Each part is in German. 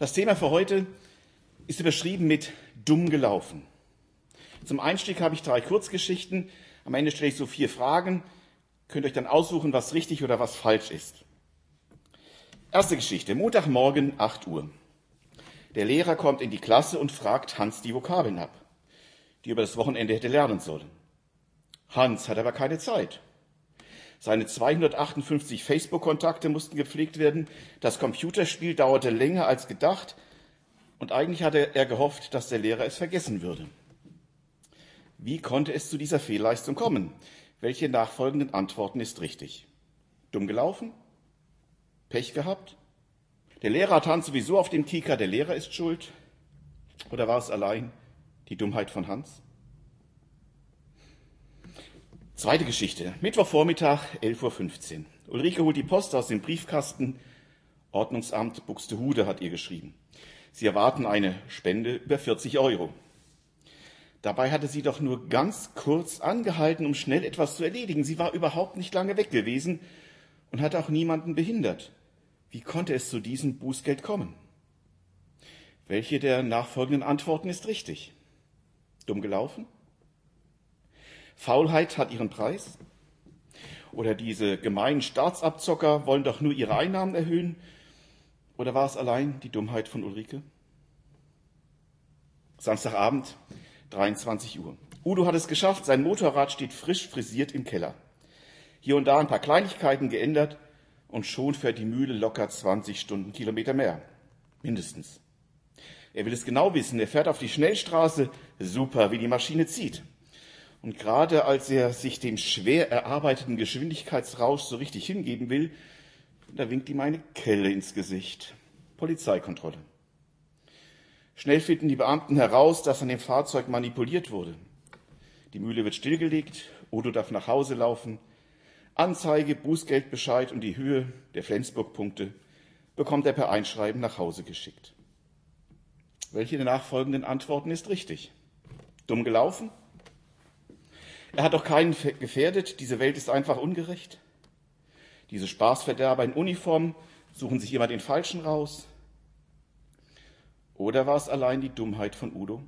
Das Thema für heute ist überschrieben mit dumm gelaufen. Zum Einstieg habe ich drei Kurzgeschichten. Am Ende stelle ich so vier Fragen. Könnt euch dann aussuchen, was richtig oder was falsch ist. Erste Geschichte. Montagmorgen, 8 Uhr. Der Lehrer kommt in die Klasse und fragt Hans die Vokabeln ab, die über das Wochenende hätte lernen sollen. Hans hat aber keine Zeit. Seine 258 Facebook-Kontakte mussten gepflegt werden. Das Computerspiel dauerte länger als gedacht. Und eigentlich hatte er gehofft, dass der Lehrer es vergessen würde. Wie konnte es zu dieser Fehlleistung kommen? Welche nachfolgenden Antworten ist richtig? Dumm gelaufen? Pech gehabt? Der Lehrer hat Hans sowieso auf dem Kieker, der Lehrer ist schuld? Oder war es allein die Dummheit von Hans? Zweite Geschichte. Mittwochvormittag, 11.15 Uhr. Ulrike holt die Post aus dem Briefkasten. Ordnungsamt Buxtehude hat ihr geschrieben. Sie erwarten eine Spende über 40 Euro. Dabei hatte sie doch nur ganz kurz angehalten, um schnell etwas zu erledigen. Sie war überhaupt nicht lange weg gewesen und hatte auch niemanden behindert. Wie konnte es zu diesem Bußgeld kommen? Welche der nachfolgenden Antworten ist richtig? Dumm gelaufen? Faulheit hat ihren Preis? Oder diese gemeinen Staatsabzocker wollen doch nur ihre Einnahmen erhöhen? Oder war es allein die Dummheit von Ulrike? Samstagabend, 23 Uhr. Udo hat es geschafft, sein Motorrad steht frisch frisiert im Keller. Hier und da ein paar Kleinigkeiten geändert und schon fährt die Mühle locker 20 Stundenkilometer mehr. Mindestens. Er will es genau wissen. Er fährt auf die Schnellstraße. Super, wie die Maschine zieht. Und gerade als er sich dem schwer erarbeiteten Geschwindigkeitsrausch so richtig hingeben will, da winkt ihm eine Kelle ins Gesicht. Polizeikontrolle. Schnell finden die Beamten heraus, dass an dem Fahrzeug manipuliert wurde. Die Mühle wird stillgelegt, Odo darf nach Hause laufen. Anzeige, Bußgeldbescheid und die Höhe der Flensburg-Punkte bekommt er per Einschreiben nach Hause geschickt. Welche der nachfolgenden Antworten ist richtig? Dumm gelaufen? Er hat doch keinen gefährdet. Diese Welt ist einfach ungerecht. Diese Spaßverderber in Uniform suchen sich immer den Falschen raus. Oder war es allein die Dummheit von Udo?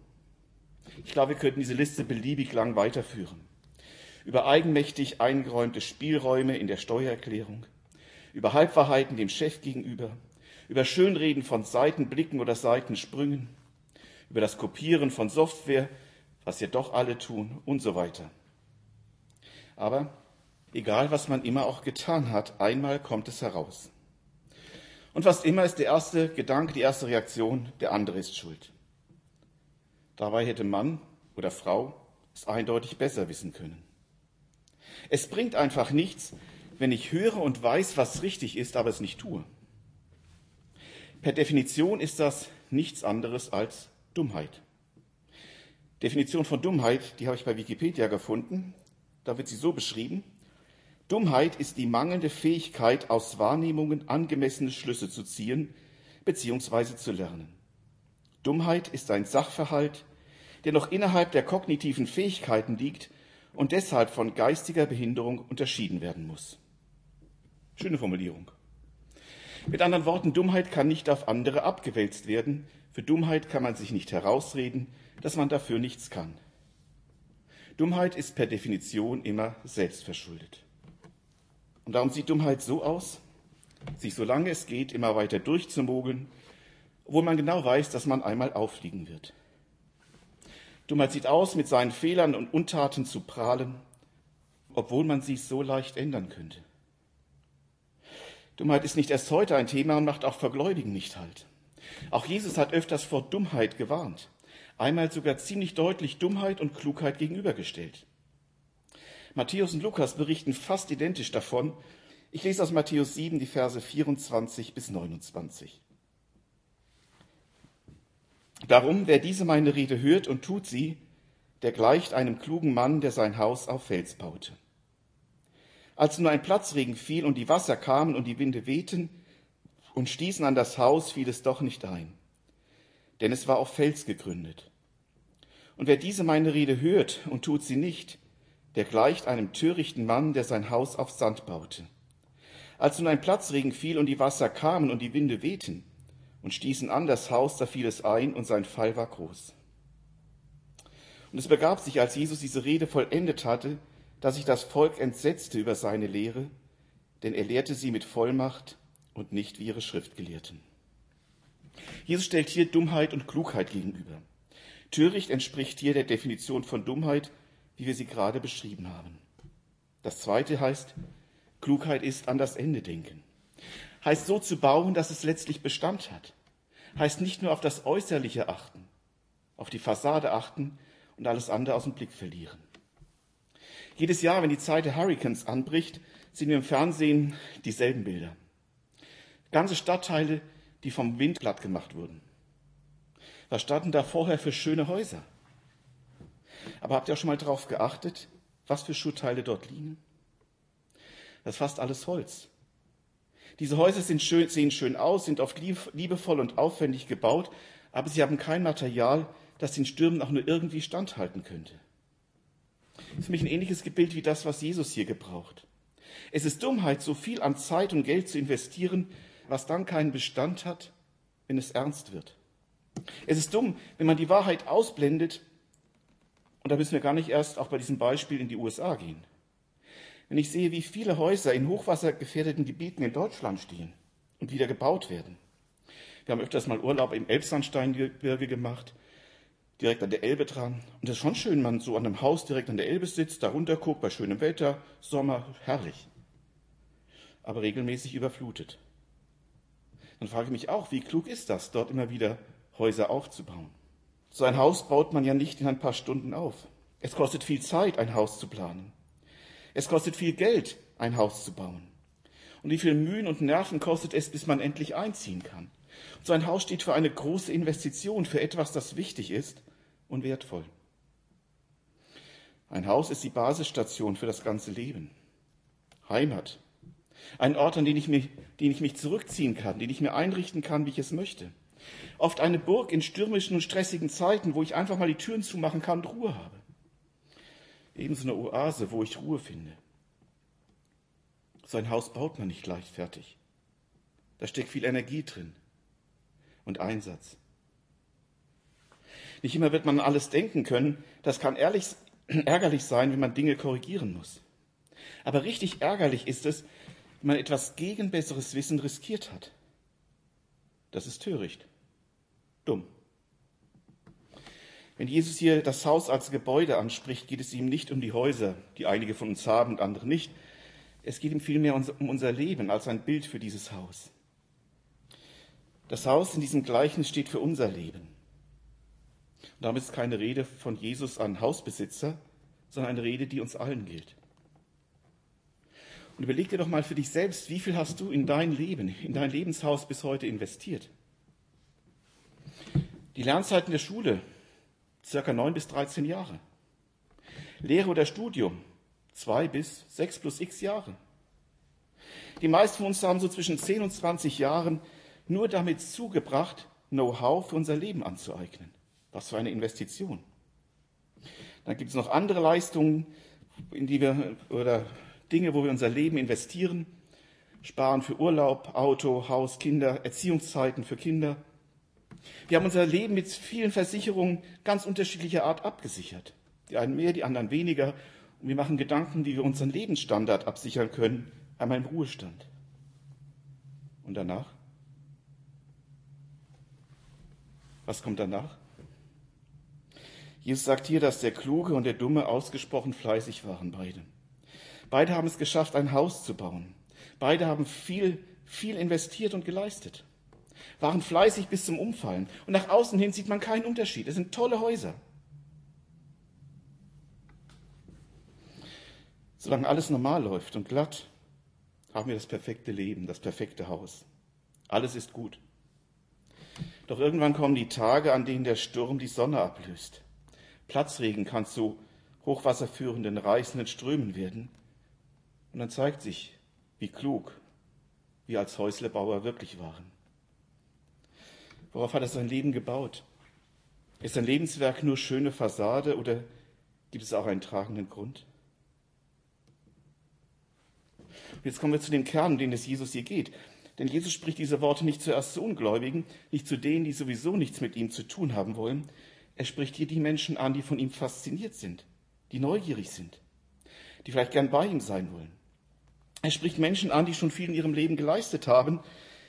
Ich glaube, wir könnten diese Liste beliebig lang weiterführen. Über eigenmächtig eingeräumte Spielräume in der Steuererklärung, über Halbwahrheiten dem Chef gegenüber, über Schönreden von Seitenblicken oder Seitensprüngen, über das Kopieren von Software, was ja doch alle tun und so weiter. Aber egal, was man immer auch getan hat, einmal kommt es heraus. Und fast immer ist der erste Gedanke, die erste Reaktion, der andere ist schuld. Dabei hätte Mann oder Frau es eindeutig besser wissen können. Es bringt einfach nichts, wenn ich höre und weiß, was richtig ist, aber es nicht tue. Per Definition ist das nichts anderes als Dummheit. Definition von Dummheit, die habe ich bei Wikipedia gefunden. Da wird sie so beschrieben. Dummheit ist die mangelnde Fähigkeit, aus Wahrnehmungen angemessene Schlüsse zu ziehen bzw. zu lernen. Dummheit ist ein Sachverhalt, der noch innerhalb der kognitiven Fähigkeiten liegt und deshalb von geistiger Behinderung unterschieden werden muss. Schöne Formulierung. Mit anderen Worten, Dummheit kann nicht auf andere abgewälzt werden. Für Dummheit kann man sich nicht herausreden, dass man dafür nichts kann. Dummheit ist per Definition immer selbstverschuldet. Und darum sieht Dummheit so aus, sich solange es geht immer weiter durchzumogeln, obwohl man genau weiß, dass man einmal auffliegen wird. Dummheit sieht aus, mit seinen Fehlern und Untaten zu prahlen, obwohl man sie so leicht ändern könnte. Dummheit ist nicht erst heute ein Thema und macht auch vor Gläubigen nicht halt. Auch Jesus hat öfters vor Dummheit gewarnt einmal sogar ziemlich deutlich Dummheit und Klugheit gegenübergestellt. Matthäus und Lukas berichten fast identisch davon. Ich lese aus Matthäus 7 die Verse 24 bis 29. Darum, wer diese meine Rede hört und tut sie, der gleicht einem klugen Mann, der sein Haus auf Fels baute. Als nur ein Platzregen fiel und die Wasser kamen und die Winde wehten und stießen an das Haus, fiel es doch nicht ein, denn es war auf Fels gegründet. Und wer diese meine Rede hört und tut sie nicht, der gleicht einem törichten Mann, der sein Haus auf Sand baute. Als nun ein Platzregen fiel und die Wasser kamen und die Winde wehten und stießen an das Haus, da fiel es ein und sein Fall war groß. Und es begab sich, als Jesus diese Rede vollendet hatte, dass sich das Volk entsetzte über seine Lehre, denn er lehrte sie mit Vollmacht und nicht wie ihre Schriftgelehrten. Jesus stellt hier Dummheit und Klugheit gegenüber. Töricht entspricht hier der Definition von Dummheit, wie wir sie gerade beschrieben haben. Das zweite heißt, Klugheit ist an das Ende denken. Heißt so zu bauen, dass es letztlich Bestand hat. Heißt nicht nur auf das Äußerliche achten, auf die Fassade achten und alles andere aus dem Blick verlieren. Jedes Jahr, wenn die Zeit der Hurricanes anbricht, sehen wir im Fernsehen dieselben Bilder. Ganze Stadtteile, die vom Wind platt gemacht wurden. Was standen da vorher für schöne Häuser? Aber habt ihr auch schon mal darauf geachtet, was für Schuttteile dort liegen? Das ist fast alles Holz. Diese Häuser schön, sehen schön aus, sind oft liebevoll und aufwendig gebaut, aber sie haben kein Material, das den Stürmen auch nur irgendwie standhalten könnte. Das ist für mich ein ähnliches Gebild wie das, was Jesus hier gebraucht. Es ist Dummheit, so viel an Zeit und Geld zu investieren, was dann keinen Bestand hat, wenn es ernst wird. Es ist dumm, wenn man die Wahrheit ausblendet, und da müssen wir gar nicht erst auch bei diesem Beispiel in die USA gehen. Wenn ich sehe, wie viele Häuser in hochwassergefährdeten Gebieten in Deutschland stehen und wieder gebaut werden. Wir haben öfters mal Urlaub im Elbsandsteingebirge gemacht, direkt an der Elbe dran. Und das ist schon schön, wenn man so an einem Haus direkt an der Elbe sitzt, da runter guckt, bei schönem Wetter, Sommer, herrlich. Aber regelmäßig überflutet. Dann frage ich mich auch, wie klug ist das, dort immer wieder Häuser aufzubauen? So ein Haus baut man ja nicht in ein paar Stunden auf. Es kostet viel Zeit, ein Haus zu planen. Es kostet viel Geld, ein Haus zu bauen. Und wie viel Mühen und Nerven kostet es, bis man endlich einziehen kann? Und so ein Haus steht für eine große Investition, für etwas, das wichtig ist und wertvoll. Ein Haus ist die Basisstation für das ganze Leben. Heimat, ein Ort, an den ich, mich, den ich mich zurückziehen kann, den ich mir einrichten kann, wie ich es möchte. Oft eine Burg in stürmischen und stressigen Zeiten, wo ich einfach mal die Türen zumachen kann und Ruhe habe. Ebenso eine Oase, wo ich Ruhe finde. So ein Haus baut man nicht leichtfertig. Da steckt viel Energie drin und Einsatz. Nicht immer wird man alles denken können. Das kann ehrlich, ärgerlich sein, wenn man Dinge korrigieren muss. Aber richtig ärgerlich ist es, wenn man etwas gegen besseres Wissen riskiert hat. Das ist töricht. Dumm. Wenn Jesus hier das Haus als Gebäude anspricht, geht es ihm nicht um die Häuser, die einige von uns haben und andere nicht. Es geht ihm vielmehr um unser Leben als ein Bild für dieses Haus. Das Haus in diesem Gleichnis steht für unser Leben. Und damit ist keine Rede von Jesus an Hausbesitzer, sondern eine Rede, die uns allen gilt. Und überleg dir doch mal für dich selbst, wie viel hast du in dein Leben, in dein Lebenshaus bis heute investiert? Die Lernzeiten der Schule, circa neun bis 13 Jahre. Lehre oder Studium, zwei bis sechs plus x Jahre. Die meisten von uns haben so zwischen 10 und 20 Jahren nur damit zugebracht, Know-how für unser Leben anzueignen. Was für eine Investition. Dann gibt es noch andere Leistungen, in die wir oder Dinge, wo wir unser Leben investieren, sparen für Urlaub, Auto, Haus, Kinder, Erziehungszeiten für Kinder. Wir haben unser Leben mit vielen Versicherungen ganz unterschiedlicher Art abgesichert. Die einen mehr, die anderen weniger. Und wir machen Gedanken, wie wir unseren Lebensstandard absichern können, einmal im Ruhestand. Und danach? Was kommt danach? Jesus sagt hier, dass der Kluge und der Dumme ausgesprochen fleißig waren, beide. Beide haben es geschafft, ein Haus zu bauen. Beide haben viel, viel investiert und geleistet. Waren fleißig bis zum Umfallen. Und nach außen hin sieht man keinen Unterschied. Es sind tolle Häuser. Solange alles normal läuft und glatt, haben wir das perfekte Leben, das perfekte Haus. Alles ist gut. Doch irgendwann kommen die Tage, an denen der Sturm die Sonne ablöst. Platzregen kann zu hochwasserführenden, reißenden Strömen werden. Und dann zeigt sich, wie klug wir als Häuslebauer wirklich waren. Worauf hat er sein Leben gebaut? Ist sein Lebenswerk nur schöne Fassade oder gibt es auch einen tragenden Grund? Und jetzt kommen wir zu dem Kern, um den es Jesus hier geht. Denn Jesus spricht diese Worte nicht zuerst zu Ungläubigen, nicht zu denen, die sowieso nichts mit ihm zu tun haben wollen. Er spricht hier die Menschen an, die von ihm fasziniert sind, die neugierig sind, die vielleicht gern bei ihm sein wollen. Er spricht Menschen an, die schon viel in ihrem Leben geleistet haben,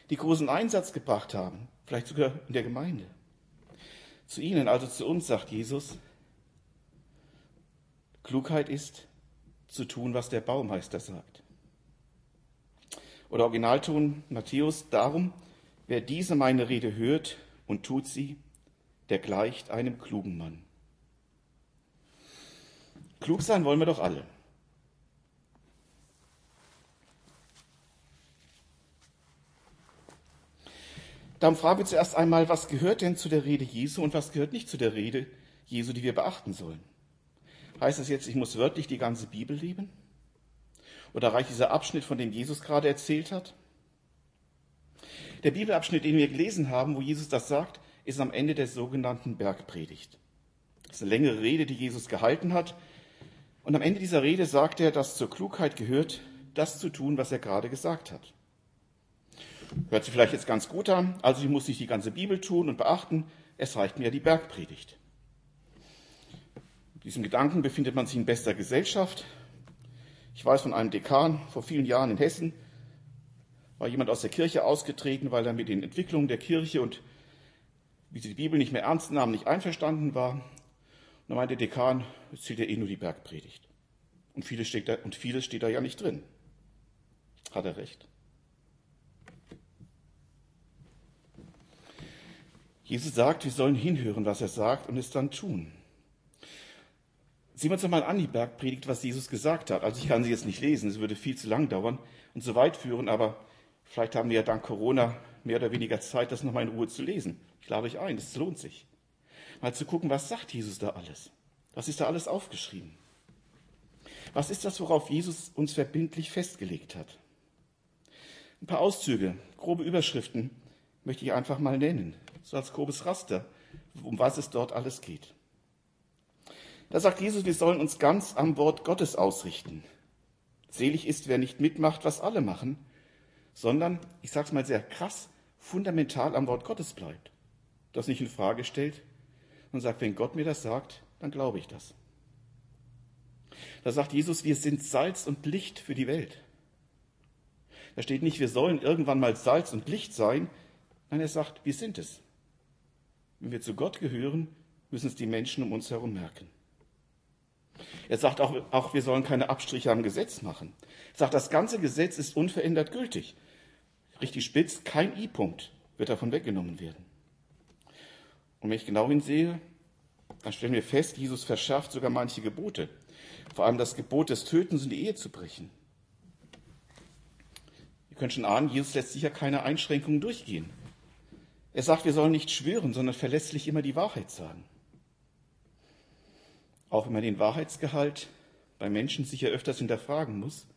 die großen Einsatz gebracht haben, vielleicht sogar in der Gemeinde. Zu ihnen, also zu uns, sagt Jesus, Klugheit ist, zu tun, was der Baumeister sagt. Oder Originalton Matthäus, darum, wer diese meine Rede hört und tut sie, der gleicht einem klugen Mann. Klug sein wollen wir doch alle. Darum fragen wir zuerst einmal, was gehört denn zu der Rede Jesu und was gehört nicht zu der Rede Jesu, die wir beachten sollen? Heißt es jetzt, ich muss wörtlich die ganze Bibel lieben? Oder reicht dieser Abschnitt, von dem Jesus gerade erzählt hat? Der Bibelabschnitt, den wir gelesen haben, wo Jesus das sagt, ist am Ende der sogenannten Bergpredigt. Das ist eine längere Rede, die Jesus gehalten hat. Und am Ende dieser Rede sagt er, dass zur Klugheit gehört, das zu tun, was er gerade gesagt hat. Hört sich vielleicht jetzt ganz gut an, also ich muss nicht die ganze Bibel tun und beachten, es reicht mir die Bergpredigt. Mit diesem Gedanken befindet man sich in bester Gesellschaft. Ich weiß von einem Dekan vor vielen Jahren in Hessen, war jemand aus der Kirche ausgetreten, weil er mit den Entwicklungen der Kirche und wie sie die Bibel nicht mehr ernst nahmen, nicht einverstanden war. Und dann meinte der Dekan, es zählt ja eh nur die Bergpredigt. Und vieles steht da, und vieles steht da ja nicht drin. Hat er recht. Jesus sagt, wir sollen hinhören, was er sagt und es dann tun. Sehen wir uns einmal an die Bergpredigt, was Jesus gesagt hat. Also ich kann sie jetzt nicht lesen, es würde viel zu lang dauern und so weit führen, aber vielleicht haben wir ja dank Corona mehr oder weniger Zeit, das nochmal in Ruhe zu lesen. Ich lade euch ein, es lohnt sich. Mal zu gucken, was sagt Jesus da alles? Was ist da alles aufgeschrieben? Was ist das, worauf Jesus uns verbindlich festgelegt hat? Ein paar Auszüge, grobe Überschriften möchte ich einfach mal nennen so als grobes Raster, um was es dort alles geht. Da sagt Jesus, wir sollen uns ganz am Wort Gottes ausrichten. Selig ist, wer nicht mitmacht, was alle machen, sondern, ich sage es mal sehr krass, fundamental am Wort Gottes bleibt. Das nicht in Frage stellt und sagt, wenn Gott mir das sagt, dann glaube ich das. Da sagt Jesus, wir sind Salz und Licht für die Welt. Da steht nicht, wir sollen irgendwann mal Salz und Licht sein. Nein, er sagt, wir sind es. Wenn wir zu Gott gehören, müssen es die Menschen um uns herum merken. Er sagt auch, auch, wir sollen keine Abstriche am Gesetz machen. Er sagt, das ganze Gesetz ist unverändert gültig. Richtig spitz, kein I-Punkt wird davon weggenommen werden. Und wenn ich genau hinsehe, dann stellen wir fest, Jesus verschärft sogar manche Gebote. Vor allem das Gebot des Tötens und die Ehe zu brechen. Ihr könnt schon ahnen, Jesus lässt sicher keine Einschränkungen durchgehen. Er sagt, wir sollen nicht schwören, sondern verlässlich immer die Wahrheit sagen. Auch wenn man den Wahrheitsgehalt bei Menschen sicher öfters hinterfragen muss,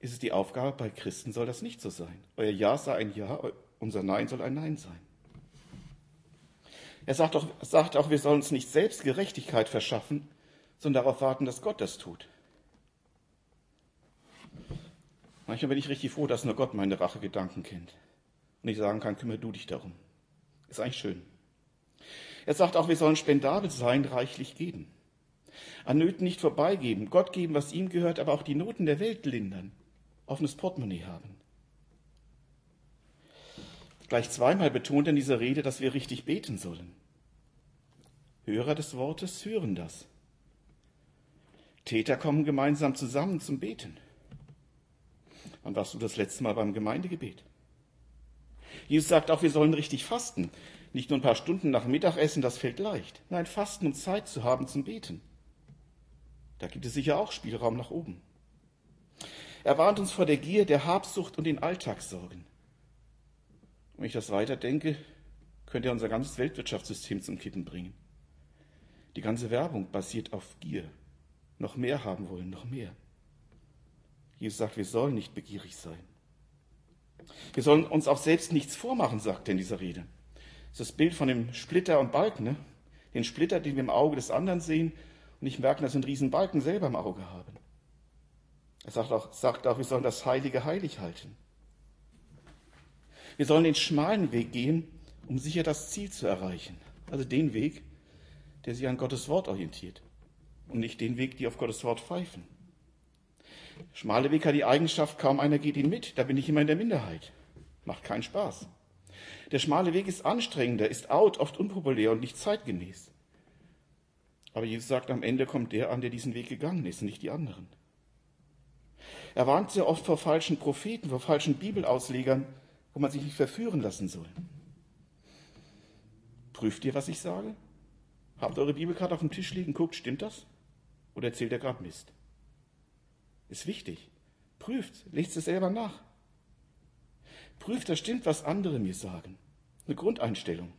ist es die Aufgabe, bei Christen soll das nicht so sein. Euer Ja sei ein Ja, unser Nein soll ein Nein sein. Er sagt auch, sagt auch, wir sollen uns nicht selbst Gerechtigkeit verschaffen, sondern darauf warten, dass Gott das tut. Manchmal bin ich richtig froh, dass nur Gott meine Rachegedanken kennt und ich sagen kann, kümmere du dich darum. Ist eigentlich schön. Er sagt auch, wir sollen spendabel sein, reichlich geben. An Nöten nicht vorbeigeben, Gott geben, was ihm gehört, aber auch die Noten der Welt lindern, offenes Portemonnaie haben. Gleich zweimal betont er in dieser Rede, dass wir richtig beten sollen. Hörer des Wortes hören das. Täter kommen gemeinsam zusammen zum Beten. Wann warst du das letzte Mal beim Gemeindegebet? Jesus sagt auch, wir sollen richtig fasten. Nicht nur ein paar Stunden nach Mittagessen, das fällt leicht. Nein, fasten, um Zeit zu haben zum Beten. Da gibt es sicher auch Spielraum nach oben. Er warnt uns vor der Gier, der Habsucht und den Alltagssorgen. Wenn ich das weiterdenke, könnte er unser ganzes Weltwirtschaftssystem zum Kippen bringen. Die ganze Werbung basiert auf Gier. Noch mehr haben wollen, noch mehr. Jesus sagt, wir sollen nicht begierig sein. Wir sollen uns auch selbst nichts vormachen, sagt er in dieser Rede. Das ist das Bild von dem Splitter und Balken, ne? den Splitter, den wir im Auge des anderen sehen und nicht merken, dass wir einen riesen Balken selber im Auge haben. Er sagt auch, sagt auch, wir sollen das Heilige heilig halten. Wir sollen den schmalen Weg gehen, um sicher das Ziel zu erreichen. Also den Weg, der sich an Gottes Wort orientiert und nicht den Weg, die auf Gottes Wort pfeifen. Schmale Weg hat die Eigenschaft, kaum einer geht ihn mit, da bin ich immer in der Minderheit. Macht keinen Spaß. Der schmale Weg ist anstrengender, ist out, oft unpopulär und nicht zeitgemäß. Aber Jesus sagt, am Ende kommt der an, der diesen Weg gegangen ist, nicht die anderen. Er warnt sehr oft vor falschen Propheten, vor falschen Bibelauslegern, wo man sich nicht verführen lassen soll. Prüft ihr, was ich sage? Habt eure Bibelkarte auf dem Tisch liegen, guckt, stimmt das? Oder erzählt er gerade Mist? Ist wichtig. Prüft, lest es selber nach. Prüft, das stimmt, was andere mir sagen. Eine Grundeinstellung.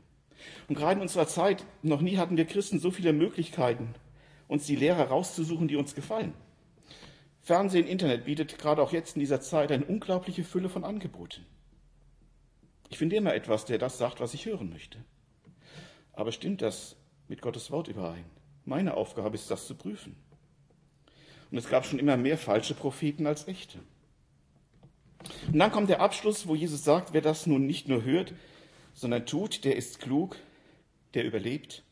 Und gerade in unserer Zeit, noch nie hatten wir Christen so viele Möglichkeiten, uns die Lehrer rauszusuchen, die uns gefallen. Fernsehen, Internet bietet gerade auch jetzt in dieser Zeit eine unglaubliche Fülle von Angeboten. Ich finde immer etwas, der das sagt, was ich hören möchte. Aber stimmt das mit Gottes Wort überein? Meine Aufgabe ist, das zu prüfen. Und es gab schon immer mehr falsche Propheten als echte. Und dann kommt der Abschluss, wo Jesus sagt, wer das nun nicht nur hört, sondern tut, der ist klug, der überlebt,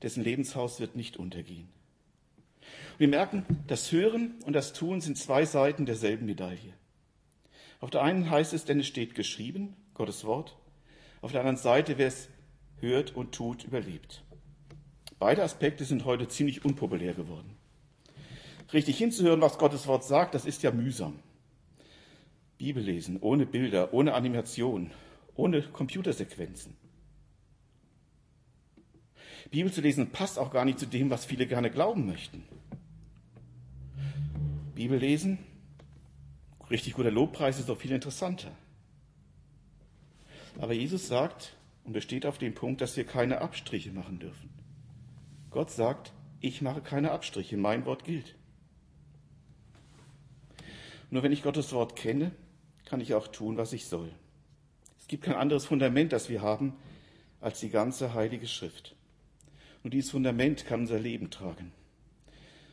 dessen Lebenshaus wird nicht untergehen. Und wir merken, das Hören und das Tun sind zwei Seiten derselben Medaille. Auf der einen heißt es, denn es steht geschrieben, Gottes Wort. Auf der anderen Seite, wer es hört und tut, überlebt. Beide Aspekte sind heute ziemlich unpopulär geworden. Richtig hinzuhören, was Gottes Wort sagt, das ist ja mühsam. Bibel lesen, ohne Bilder, ohne Animation, ohne Computersequenzen. Bibel zu lesen passt auch gar nicht zu dem, was viele gerne glauben möchten. Bibel lesen, richtig guter Lobpreis ist doch viel interessanter. Aber Jesus sagt und besteht auf dem Punkt, dass wir keine Abstriche machen dürfen. Gott sagt, ich mache keine Abstriche, mein Wort gilt. Nur wenn ich Gottes Wort kenne, kann ich auch tun, was ich soll. Es gibt kein anderes Fundament, das wir haben, als die ganze Heilige Schrift. Und dieses Fundament kann unser Leben tragen.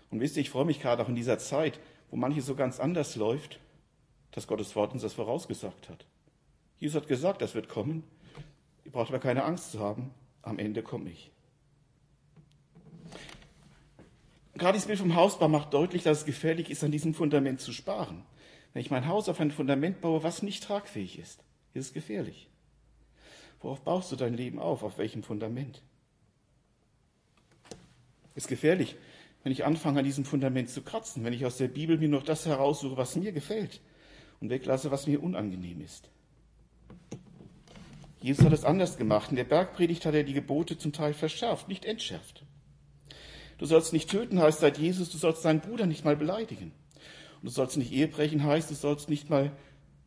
Und wisst ihr, ich freue mich gerade auch in dieser Zeit, wo manches so ganz anders läuft, dass Gottes Wort uns das vorausgesagt hat. Jesus hat gesagt, das wird kommen. Ihr braucht aber keine Angst zu haben. Am Ende komme ich. Gerade das Bild vom Hausbau macht deutlich, dass es gefährlich ist, an diesem Fundament zu sparen. Wenn ich mein Haus auf ein Fundament baue, was nicht tragfähig ist, ist es gefährlich. Worauf baust du dein Leben auf? Auf welchem Fundament? Ist gefährlich, wenn ich anfange, an diesem Fundament zu kratzen, wenn ich aus der Bibel mir noch das heraussuche, was mir gefällt und weglasse, was mir unangenehm ist. Jesus hat es anders gemacht. In der Bergpredigt hat er die Gebote zum Teil verschärft, nicht entschärft. Du sollst nicht töten, heißt seit Jesus, du sollst deinen Bruder nicht mal beleidigen. Und du sollst nicht Ehe brechen, heißt, du sollst nicht mal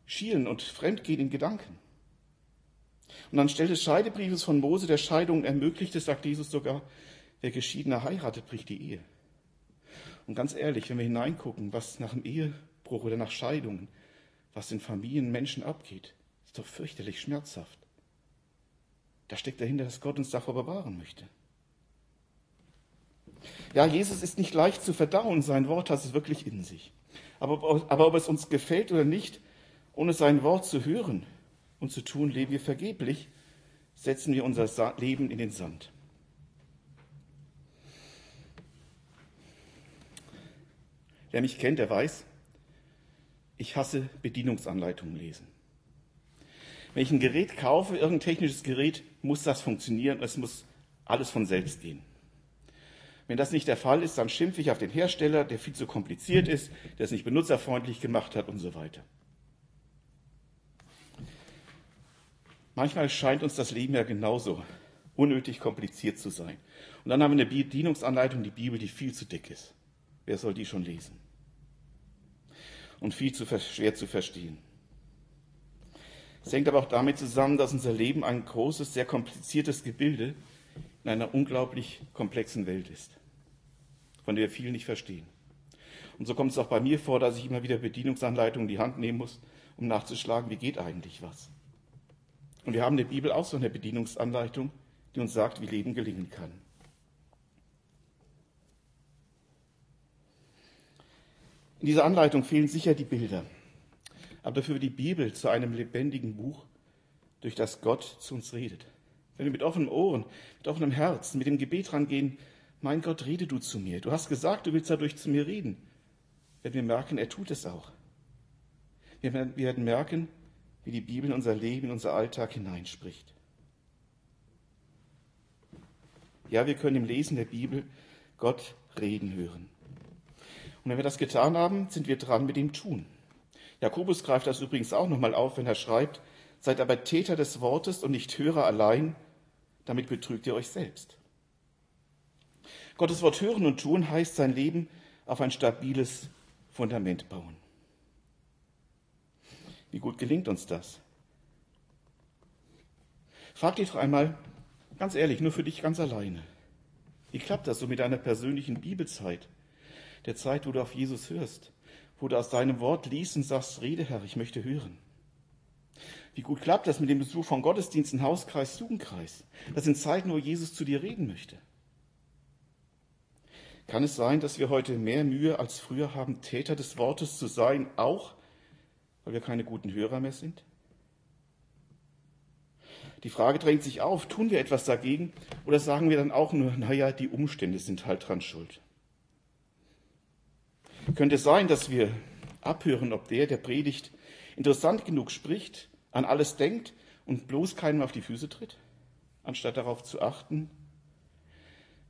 schielen und fremdgehen in Gedanken. Und anstelle des Scheidebriefes von Mose, der Scheidung ermöglichte, sagt Jesus sogar, wer Geschiedener heiratet, bricht die Ehe. Und ganz ehrlich, wenn wir hineingucken, was nach einem Ehebruch oder nach Scheidungen, was in Familien Menschen abgeht, ist doch fürchterlich schmerzhaft. Da steckt dahinter, dass Gott uns davor bewahren möchte. Ja, Jesus ist nicht leicht zu verdauen, sein Wort hat es wirklich in sich. Aber, aber ob es uns gefällt oder nicht, ohne sein Wort zu hören und zu tun, leben wir vergeblich, setzen wir unser Leben in den Sand. Wer mich kennt, der weiß, ich hasse Bedienungsanleitungen lesen. Wenn ich ein Gerät kaufe, irgendein technisches Gerät, muss das funktionieren, es muss alles von selbst gehen. Wenn das nicht der Fall ist, dann schimpfe ich auf den Hersteller, der viel zu kompliziert ist, der es nicht benutzerfreundlich gemacht hat und so weiter. Manchmal scheint uns das Leben ja genauso unnötig kompliziert zu sein. Und dann haben wir eine Bedienungsanleitung, die Bibel, die viel zu dick ist. Wer soll die schon lesen? Und viel zu schwer zu verstehen. Es hängt aber auch damit zusammen, dass unser Leben ein großes, sehr kompliziertes Gebilde in einer unglaublich komplexen Welt ist von der wir viel nicht verstehen. Und so kommt es auch bei mir vor, dass ich immer wieder Bedienungsanleitungen in die Hand nehmen muss, um nachzuschlagen, wie geht eigentlich was. Und wir haben in der Bibel auch so eine Bedienungsanleitung, die uns sagt, wie Leben gelingen kann. In dieser Anleitung fehlen sicher die Bilder. Aber dafür wird die Bibel zu einem lebendigen Buch, durch das Gott zu uns redet. Wenn wir mit offenen Ohren, mit offenem Herzen, mit dem Gebet rangehen, mein Gott, rede du zu mir. Du hast gesagt, du willst dadurch zu mir reden. Werden wir merken, er tut es auch. Wir werden merken, wie die Bibel in unser Leben, in unser Alltag hineinspricht. Ja, wir können im Lesen der Bibel Gott reden hören. Und wenn wir das getan haben, sind wir dran mit dem Tun. Jakobus greift das übrigens auch nochmal auf, wenn er schreibt, seid aber Täter des Wortes und nicht Hörer allein, damit betrügt ihr euch selbst. Gottes Wort hören und tun heißt sein Leben auf ein stabiles Fundament bauen. Wie gut gelingt uns das? Frag dich doch einmal, ganz ehrlich, nur für dich ganz alleine. Wie klappt das so mit deiner persönlichen Bibelzeit? Der Zeit, wo du auf Jesus hörst, wo du aus deinem Wort liest und sagst, rede Herr, ich möchte hören. Wie gut klappt das mit dem Besuch von Gottesdiensten, Hauskreis, Jugendkreis? Das sind Zeiten, wo Jesus zu dir reden möchte. Kann es sein, dass wir heute mehr Mühe als früher haben, Täter des Wortes zu sein, auch weil wir keine guten Hörer mehr sind? Die Frage drängt sich auf, tun wir etwas dagegen oder sagen wir dann auch nur, naja, die Umstände sind halt dran schuld. Könnte es sein, dass wir abhören, ob der, der predigt, interessant genug spricht, an alles denkt und bloß keinem auf die Füße tritt, anstatt darauf zu achten,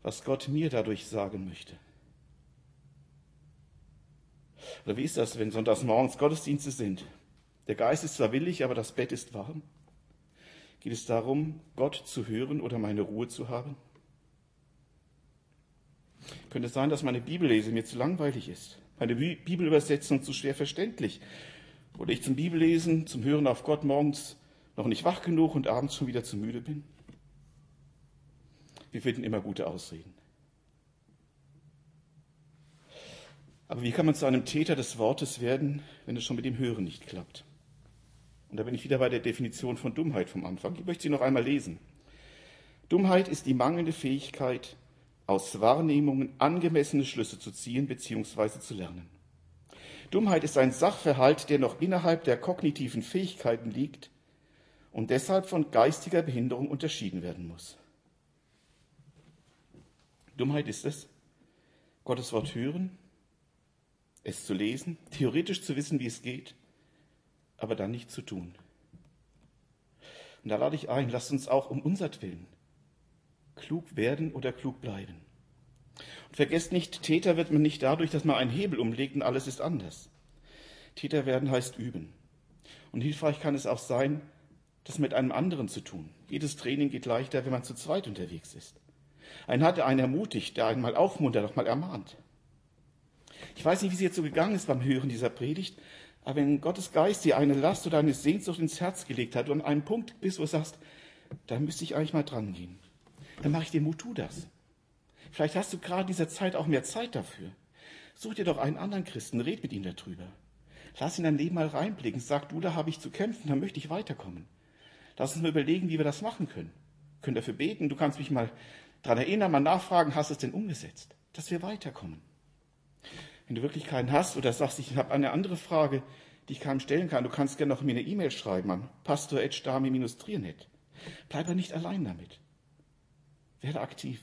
was Gott mir dadurch sagen möchte? Oder wie ist das, wenn sonntags morgens Gottesdienste sind? Der Geist ist zwar willig, aber das Bett ist warm. Geht es darum, Gott zu hören oder meine Ruhe zu haben? Könnte es sein, dass meine Bibellese mir zu langweilig ist, meine Bibelübersetzung zu schwer verständlich oder ich zum Bibellesen, zum Hören auf Gott morgens noch nicht wach genug und abends schon wieder zu müde bin? Wir finden immer gute Ausreden. Aber wie kann man zu einem Täter des Wortes werden, wenn es schon mit dem Hören nicht klappt? Und da bin ich wieder bei der Definition von Dummheit vom Anfang. Ich möchte sie noch einmal lesen. Dummheit ist die mangelnde Fähigkeit, aus Wahrnehmungen angemessene Schlüsse zu ziehen bzw. zu lernen. Dummheit ist ein Sachverhalt, der noch innerhalb der kognitiven Fähigkeiten liegt und deshalb von geistiger Behinderung unterschieden werden muss. Dummheit ist es, Gottes Wort hören, es zu lesen, theoretisch zu wissen, wie es geht, aber dann nicht zu tun. Und da lade ich ein, lasst uns auch um unser Willen klug werden oder klug bleiben. Und vergesst nicht, Täter wird man nicht dadurch, dass man einen Hebel umlegt und alles ist anders. Täter werden heißt üben. Und hilfreich kann es auch sein, das mit einem anderen zu tun. Jedes Training geht leichter, wenn man zu zweit unterwegs ist. Einen hat einen ermutigt, der einen mal aufmuntert, auch mal ermahnt. Ich weiß nicht, wie es jetzt so gegangen ist beim Hören dieser Predigt, aber wenn Gottes Geist dir eine Last oder eine Sehnsucht ins Herz gelegt hat und an einem Punkt bist, wo du sagst, da müsste ich eigentlich mal dran gehen, dann mache ich dir Mut, tu das. Vielleicht hast du gerade in dieser Zeit auch mehr Zeit dafür. Such dir doch einen anderen Christen, red mit ihm darüber. Lass ihn in dein Leben mal reinblicken. Sag, du, da habe ich zu kämpfen, da möchte ich weiterkommen. Lass uns mal überlegen, wie wir das machen können. Können dafür beten. Du kannst mich mal daran erinnern, mal nachfragen, hast du es denn umgesetzt? Dass wir weiterkommen. Wenn du wirklich keinen hast oder sagst, ich habe eine andere Frage, die ich keinem stellen kann, du kannst gerne noch mir eine E-Mail schreiben an pastor.stami-trier.net. Bleib aber nicht allein damit. Werde aktiv.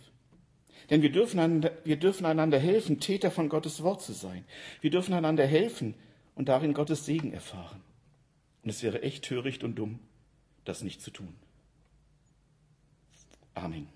Denn wir dürfen, einander, wir dürfen einander helfen, Täter von Gottes Wort zu sein. Wir dürfen einander helfen und darin Gottes Segen erfahren. Und es wäre echt töricht und dumm, das nicht zu tun. Amen.